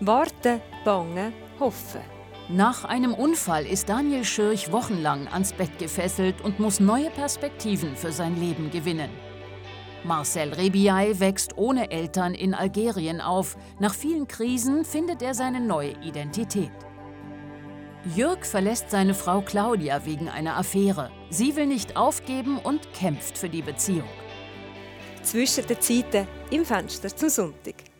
Warten, bangen, hoffen. Nach einem Unfall ist Daniel Schürch wochenlang ans Bett gefesselt und muss neue Perspektiven für sein Leben gewinnen. Marcel Rebiay wächst ohne Eltern in Algerien auf. Nach vielen Krisen findet er seine neue Identität. Jürg verlässt seine Frau Claudia wegen einer Affäre. Sie will nicht aufgeben und kämpft für die Beziehung. Zwischen den Zeiten im Fenster zum Sonntag.